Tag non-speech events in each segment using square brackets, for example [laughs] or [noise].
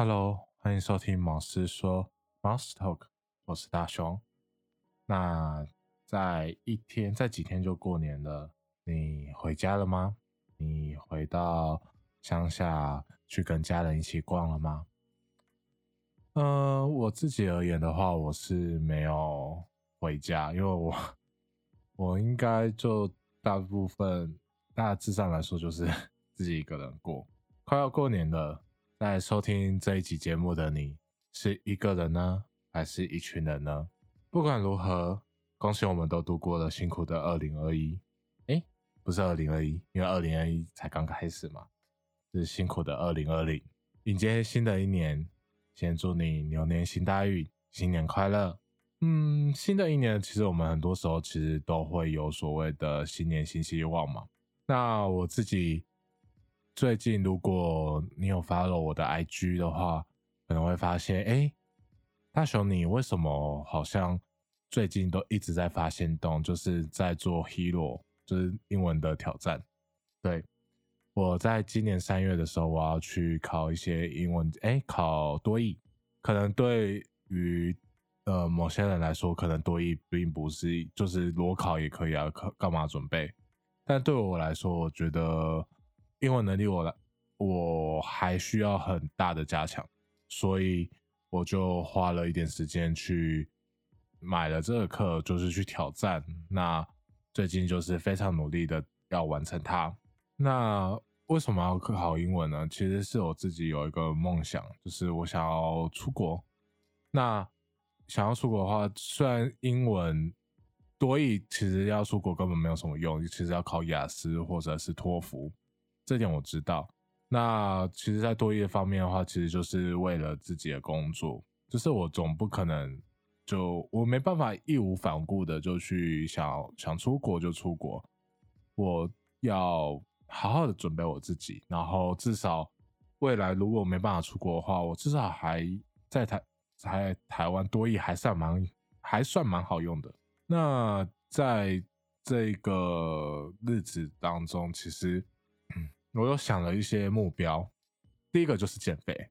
Hello，欢迎收听毛师说 Mouse Talk，我是大雄。那在一天，在几天就过年了，你回家了吗？你回到乡下去跟家人一起逛了吗？嗯，我自己而言的话，我是没有回家，因为我我应该就大部分大致上来说就是 [laughs] 自己一个人过。快要过年了，在收听这一集节目的你是一个人呢，还是一群人呢？不管如何，恭喜我们都度过了辛苦的二零二一。哎，不是二零二一，因为二零二一才刚开始嘛，是辛苦的二零二零，迎接新的一年。先祝你牛年行大运，新年快乐。嗯，新的一年，其实我们很多时候其实都会有所谓的新年新希望嘛。那我自己最近，如果你有 follow 我的 IG 的话，可能会发现，哎，大雄，你为什么好像最近都一直在发现动，就是在做 Hero，就是英文的挑战，对。我在今年三月的时候，我要去考一些英文，哎，考多译。可能对于呃某些人来说，可能多译并不是，就是裸考也可以啊，考干嘛准备？但对我来说，我觉得英文能力我来我还需要很大的加强，所以我就花了一点时间去买了这个课，就是去挑战。那最近就是非常努力的要完成它。那为什么要考英文呢？其实是我自己有一个梦想，就是我想要出国。那想要出国的话，虽然英文多译其实要出国根本没有什么用，其实要考雅思或者是托福，这点我知道。那其实，在多业方面的话，其实就是为了自己的工作，就是我总不可能就我没办法义无反顾的就去想想出国就出国，我要。好好的准备我自己，然后至少未来如果没办法出国的话，我至少还在台在台湾多业还算蛮还算蛮好用的。那在这个日子当中，其实我又想了一些目标。第一个就是减肥。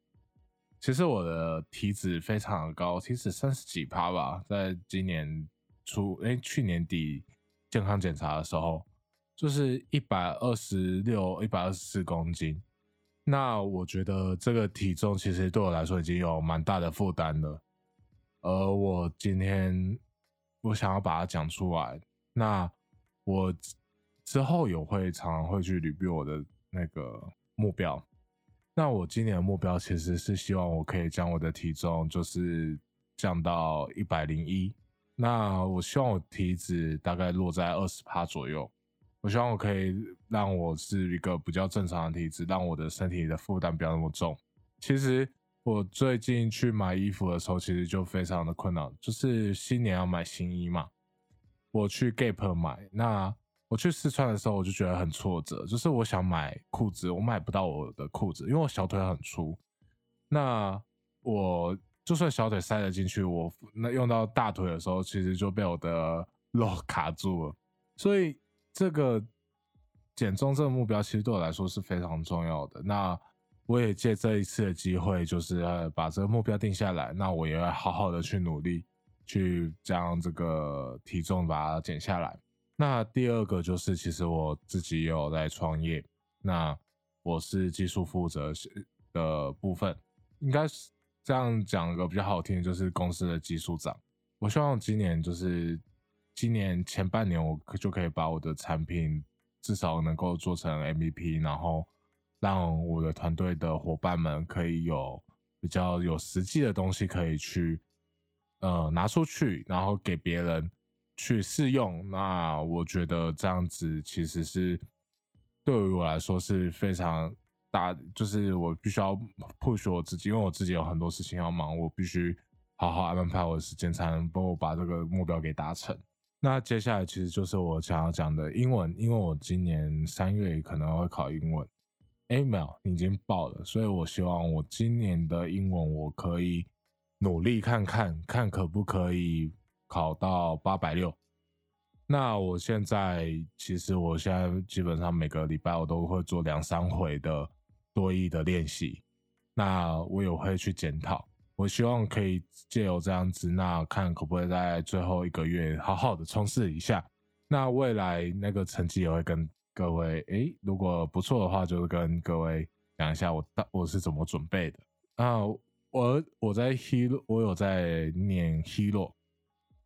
其实我的体脂非常的高，体脂三十几趴吧，在今年初哎去年底健康检查的时候。就是一百二十六、一百二十四公斤，那我觉得这个体重其实对我来说已经有蛮大的负担了。而我今天我想要把它讲出来，那我之后有会常常会去捋比我的那个目标。那我今年的目标其实是希望我可以将我的体重就是降到一百零一，那我希望我体脂大概落在二十趴左右。我希望我可以让我是一个比较正常的体质，让我的身体的负担不要那么重。其实我最近去买衣服的时候，其实就非常的困难，就是新年要买新衣嘛。我去 Gap 买，那我去试穿的时候，我就觉得很挫折，就是我想买裤子，我买不到我的裤子，因为我小腿很粗。那我就算小腿塞得进去，我那用到大腿的时候，其实就被我的 [laughs] 肉卡住了，所以。这个减重这个目标，其实对我来说是非常重要的。那我也借这一次的机会，就是把这个目标定下来。那我也要好好的去努力，去将这个体重把它减下来。那第二个就是，其实我自己也有在创业。那我是技术负责的部分，应该是这样讲一个比较好听，就是公司的技术长。我希望今年就是。今年前半年，我可就可以把我的产品至少能够做成 MVP，然后让我的团队的伙伴们可以有比较有实际的东西可以去呃拿出去，然后给别人去试用。那我觉得这样子其实是对于我来说是非常大，就是我必须要 push 我自己，因为我自己有很多事情要忙，我必须好好安排我的时间，才能帮我把这个目标给达成。那接下来其实就是我想要讲的英文，因为我今年三月可能会考英文，email 已经报了，所以我希望我今年的英文我可以努力看看，看可不可以考到八百六。那我现在其实我现在基本上每个礼拜我都会做两三回的多义的练习，那我也会去检讨。我希望可以借由这样子，那看可不可以在最后一个月好好的冲刺一下。那未来那个成绩也会跟各位，诶，如果不错的话，就是跟各位讲一下我大我是怎么准备的。啊，我我在 Hero，我有在念 Hero。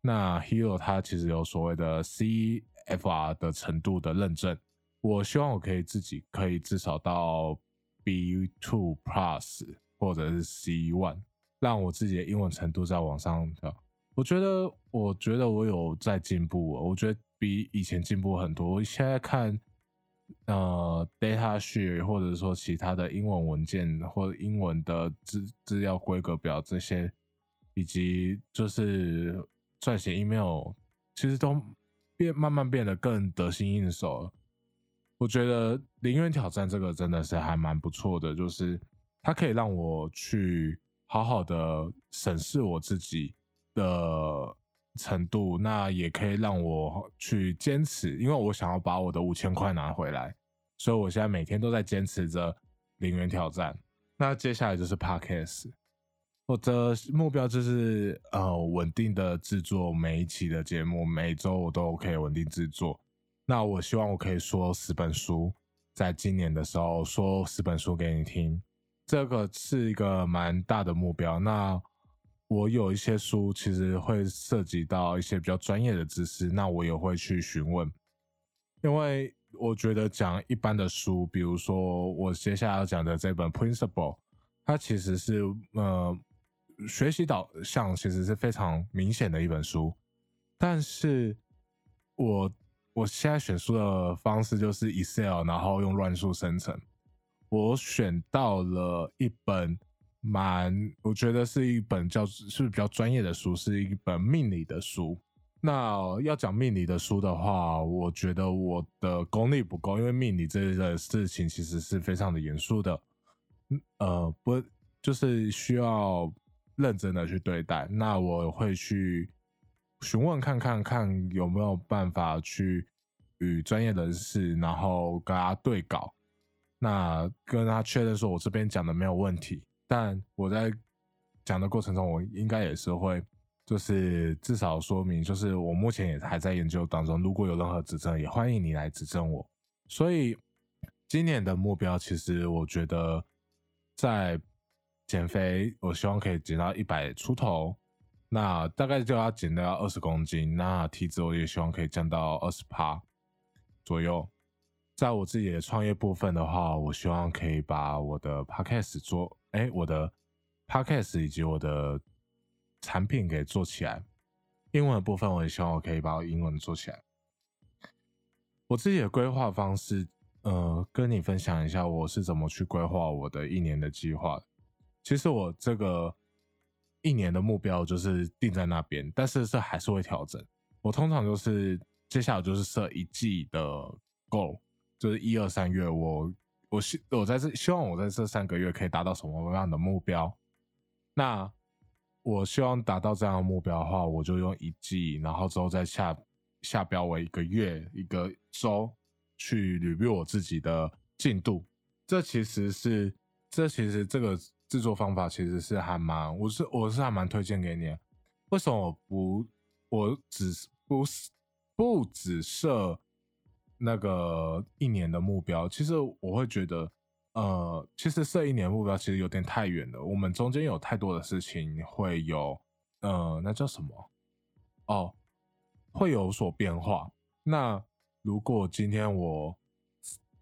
那 Hero 它其实有所谓的 CFR 的程度的认证，我希望我可以自己可以至少到 B two plus 或者是 C one。让我自己的英文程度在往上跳，我觉得，我觉得我有在进步，我觉得比以前进步很多。我现在看，呃，data sheet 或者说其他的英文文件或者英文的资资料规格表这些，以及就是撰写 email，其实都变慢慢变得更得心应手了。我觉得零元挑战这个真的是还蛮不错的，就是它可以让我去。好好的审视我自己的程度，那也可以让我去坚持，因为我想要把我的五千块拿回来，所以我现在每天都在坚持着零元挑战。那接下来就是 Podcast，我的目标就是呃稳定的制作每一期的节目，每周我都可以稳定制作。那我希望我可以说十本书，在今年的时候说十本书给你听。这个是一个蛮大的目标。那我有一些书，其实会涉及到一些比较专业的知识，那我也会去询问。因为我觉得讲一般的书，比如说我接下来要讲的这本《Principle》，它其实是呃学习导向，其实是非常明显的一本书。但是我我现在选书的方式就是 Excel，然后用乱数生成。我选到了一本蛮，我觉得是一本叫是比较专业的书，是一本命理的书。那要讲命理的书的话，我觉得我的功力不够，因为命理这个事情其实是非常的严肃的，呃，不就是需要认真的去对待。那我会去询问看看看有没有办法去与专业人士，然后跟他对稿。那跟他确认说，我这边讲的没有问题，但我在讲的过程中，我应该也是会，就是至少说明，就是我目前也还在研究当中，如果有任何指正，也欢迎你来指正我。所以今年的目标，其实我觉得在减肥，我希望可以减到一百出头，那大概就要减到二十公斤，那体脂我也希望可以降到二十趴左右。在我自己的创业部分的话，我希望可以把我的 podcast 做，哎，我的 podcast 以及我的产品给做起来。英文的部分，我也希望我可以把我英文做起来。我自己的规划方式，呃，跟你分享一下我是怎么去规划我的一年的计划。其实我这个一年的目标就是定在那边，但是这还是会调整。我通常就是接下来就是设一季的 goal。就是一二三月，我我希我在这希望我在这三个月可以达到什么样的目标？那我希望达到这样的目标的话，我就用一季，然后之后再下下标为一个月、一个周去捋 view 我自己的进度。这其实是这其实这个制作方法其实是还蛮，我是我是还蛮推荐给你。为什么我不我只不是不只设？那个一年的目标，其实我会觉得，呃，其实设一年目标其实有点太远了。我们中间有太多的事情会有，呃，那叫什么？哦，会有所变化。那如果今天我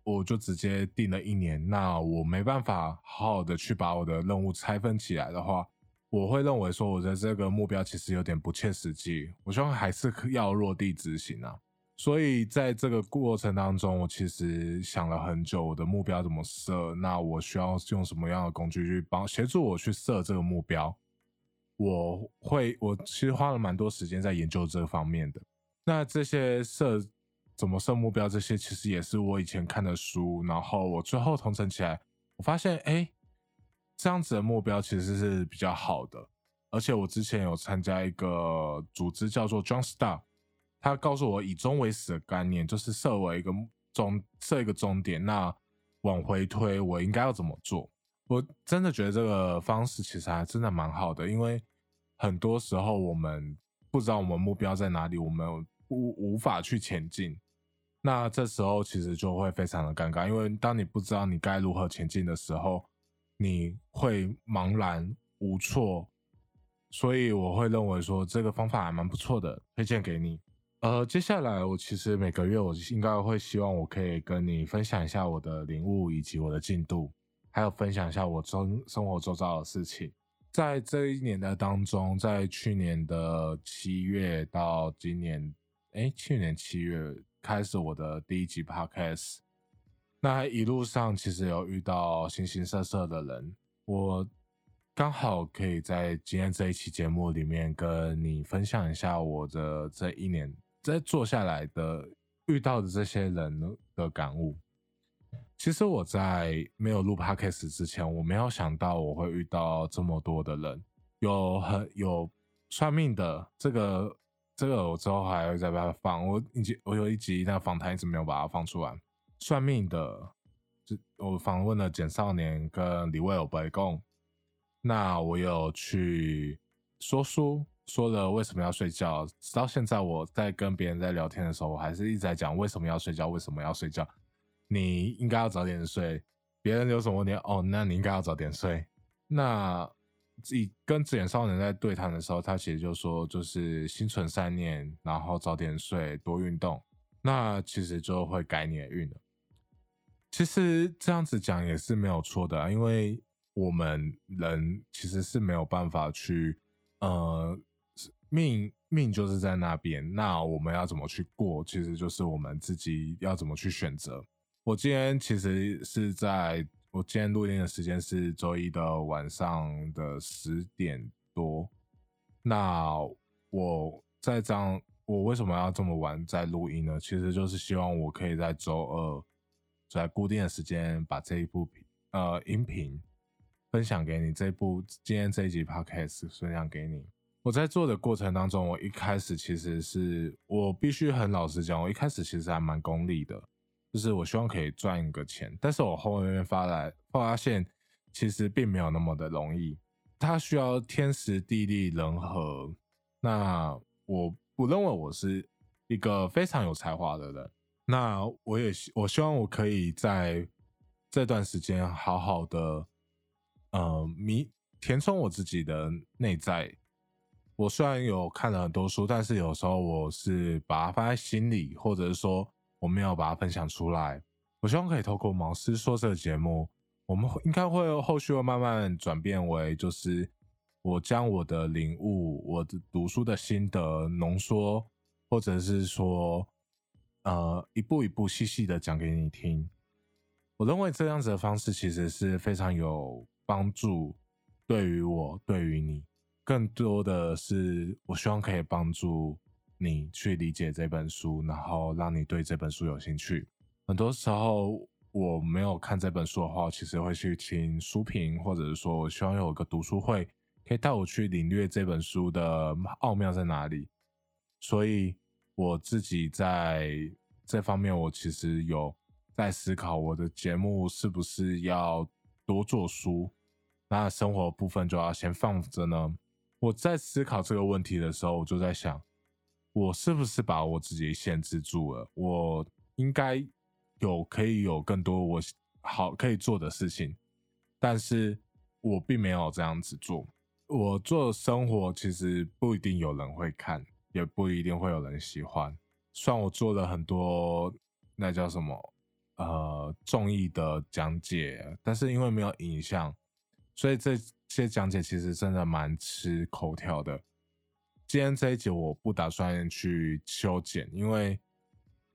我就直接定了一年，那我没办法好好的去把我的任务拆分起来的话，我会认为说我的这个目标其实有点不切实际。我希望还是要落地执行啊。所以在这个过程当中，我其实想了很久，我的目标怎么设？那我需要用什么样的工具去帮协助我去设这个目标？我会，我其实花了蛮多时间在研究这方面的。那这些设怎么设目标，这些其实也是我以前看的书，然后我最后统整起来，我发现，哎，这样子的目标其实是比较好的。而且我之前有参加一个组织，叫做 John Star。他告诉我以终为始的概念，就是设为一个终，设一个终点，那往回推，我应该要怎么做？我真的觉得这个方式其实还真的蛮好的，因为很多时候我们不知道我们目标在哪里，我们无无法去前进。那这时候其实就会非常的尴尬，因为当你不知道你该如何前进的时候，你会茫然无措。所以我会认为说这个方法还蛮不错的，推荐给你。呃，接下来我其实每个月我应该会希望我可以跟你分享一下我的领悟以及我的进度，还有分享一下我周生活周遭的事情。在这一年的当中，在去年的七月到今年，哎，去年七月开始我的第一集 podcast，那一路上其实有遇到形形色色的人，我。刚好可以在今天这一期节目里面跟你分享一下我的这一年在做下来的遇到的这些人的感悟。其实我在没有录 podcast 之前，我没有想到我会遇到这么多的人，有很有算命的，这个这个我之后还会再把它放。我以前我有一集那访谈一直没有把它放出来。算命的，就我访问了简少年跟李卫有白共。那我有去说书，说了为什么要睡觉。直到现在，我在跟别人在聊天的时候，我还是一直在讲为什么要睡觉，为什么要睡觉。你应该要早点睡。别人有什么问题，哦，那你应该要早点睡。那自己跟紫眼少年在对谈的时候，他其实就说，就是心存善念，然后早点睡，多运动，那其实就会改你的运了。其实这样子讲也是没有错的，因为。我们人其实是没有办法去，呃，命命就是在那边，那我们要怎么去过，其实就是我们自己要怎么去选择。我今天其实是在我今天录音的时间是周一的晚上的十点多，那我在这样，我为什么要这么晚在录音呢？其实就是希望我可以在周二在固定的时间把这一部频呃音频。分享给你这部今天这一集 podcast 分享给你。我在做的过程当中，我一开始其实是我必须很老实讲，我一开始其实还蛮功利的，就是我希望可以赚一个钱。但是我后面发来发现，其实并没有那么的容易，它需要天时地利人和。那我不认为我是一个非常有才华的人，那我也我希望我可以在这段时间好好的。呃，迷填充我自己的内在。我虽然有看了很多书，但是有时候我是把它放在心里，或者是说我没有把它分享出来。我希望可以透过毛师说这个节目，我们应该会后续会慢慢转变为，就是我将我的领悟、我的读书的心得浓缩，或者是说，呃，一步一步细细的讲给你听。我认为这样子的方式其实是非常有。帮助对于我，对于你，更多的是我希望可以帮助你去理解这本书，然后让你对这本书有兴趣。很多时候我没有看这本书的话，其实会去听书评，或者是说我希望有个读书会，可以带我去领略这本书的奥妙在哪里。所以我自己在这方面，我其实有在思考，我的节目是不是要多做书。那生活部分就要先放着呢。我在思考这个问题的时候，我就在想，我是不是把我自己限制住了？我应该有可以有更多我好可以做的事情，但是我并没有这样子做。我做生活其实不一定有人会看，也不一定会有人喜欢。虽然我做了很多那叫什么呃综艺的讲解，但是因为没有影像。所以这些讲解其实真的蛮吃口条的。今天这一集我不打算去修剪，因为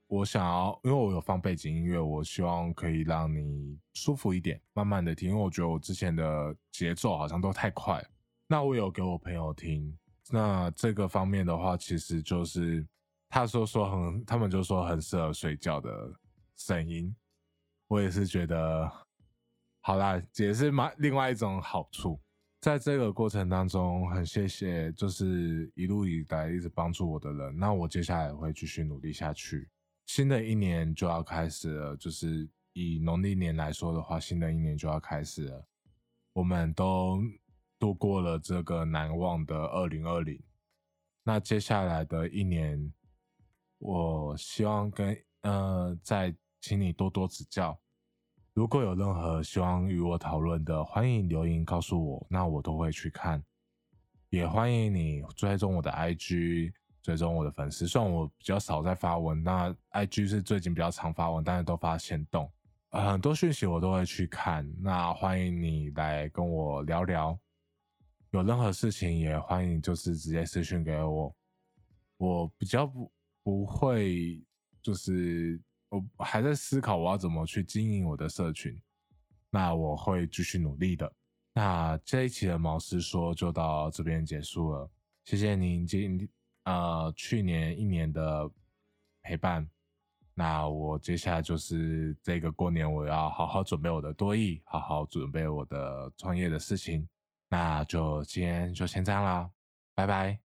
我想要，因为我有放背景音乐，我希望可以让你舒服一点，慢慢的听。因为我觉得我之前的节奏好像都太快。那我有给我朋友听，那这个方面的话，其实就是他说说很，他们就说很适合睡觉的声音。我也是觉得。好啦，也是蛮另外一种好处。在这个过程当中，很谢谢就是一路以来一直帮助我的人。那我接下来会继续努力下去。新的一年就要开始了，就是以农历年来说的话，新的一年就要开始了。我们都度过了这个难忘的二零二零。那接下来的一年，我希望跟呃，再请你多多指教。如果有任何希望与我讨论的，欢迎留言告诉我，那我都会去看。也欢迎你追踪我的 IG，追踪我的粉丝。虽然我比较少在发文，那 IG 是最近比较常发文，但是都发现动，很多讯息我都会去看。那欢迎你来跟我聊聊，有任何事情也欢迎就是直接私讯给我。我比较不不会，就是我还在思考我要怎么去经营我的社群，那我会继续努力的。那这一期的毛师说就到这边结束了，谢谢您今呃去年一年的陪伴。那我接下来就是这个过年，我要好好准备我的多艺，好好准备我的创业的事情。那就今天就先这样啦，拜拜。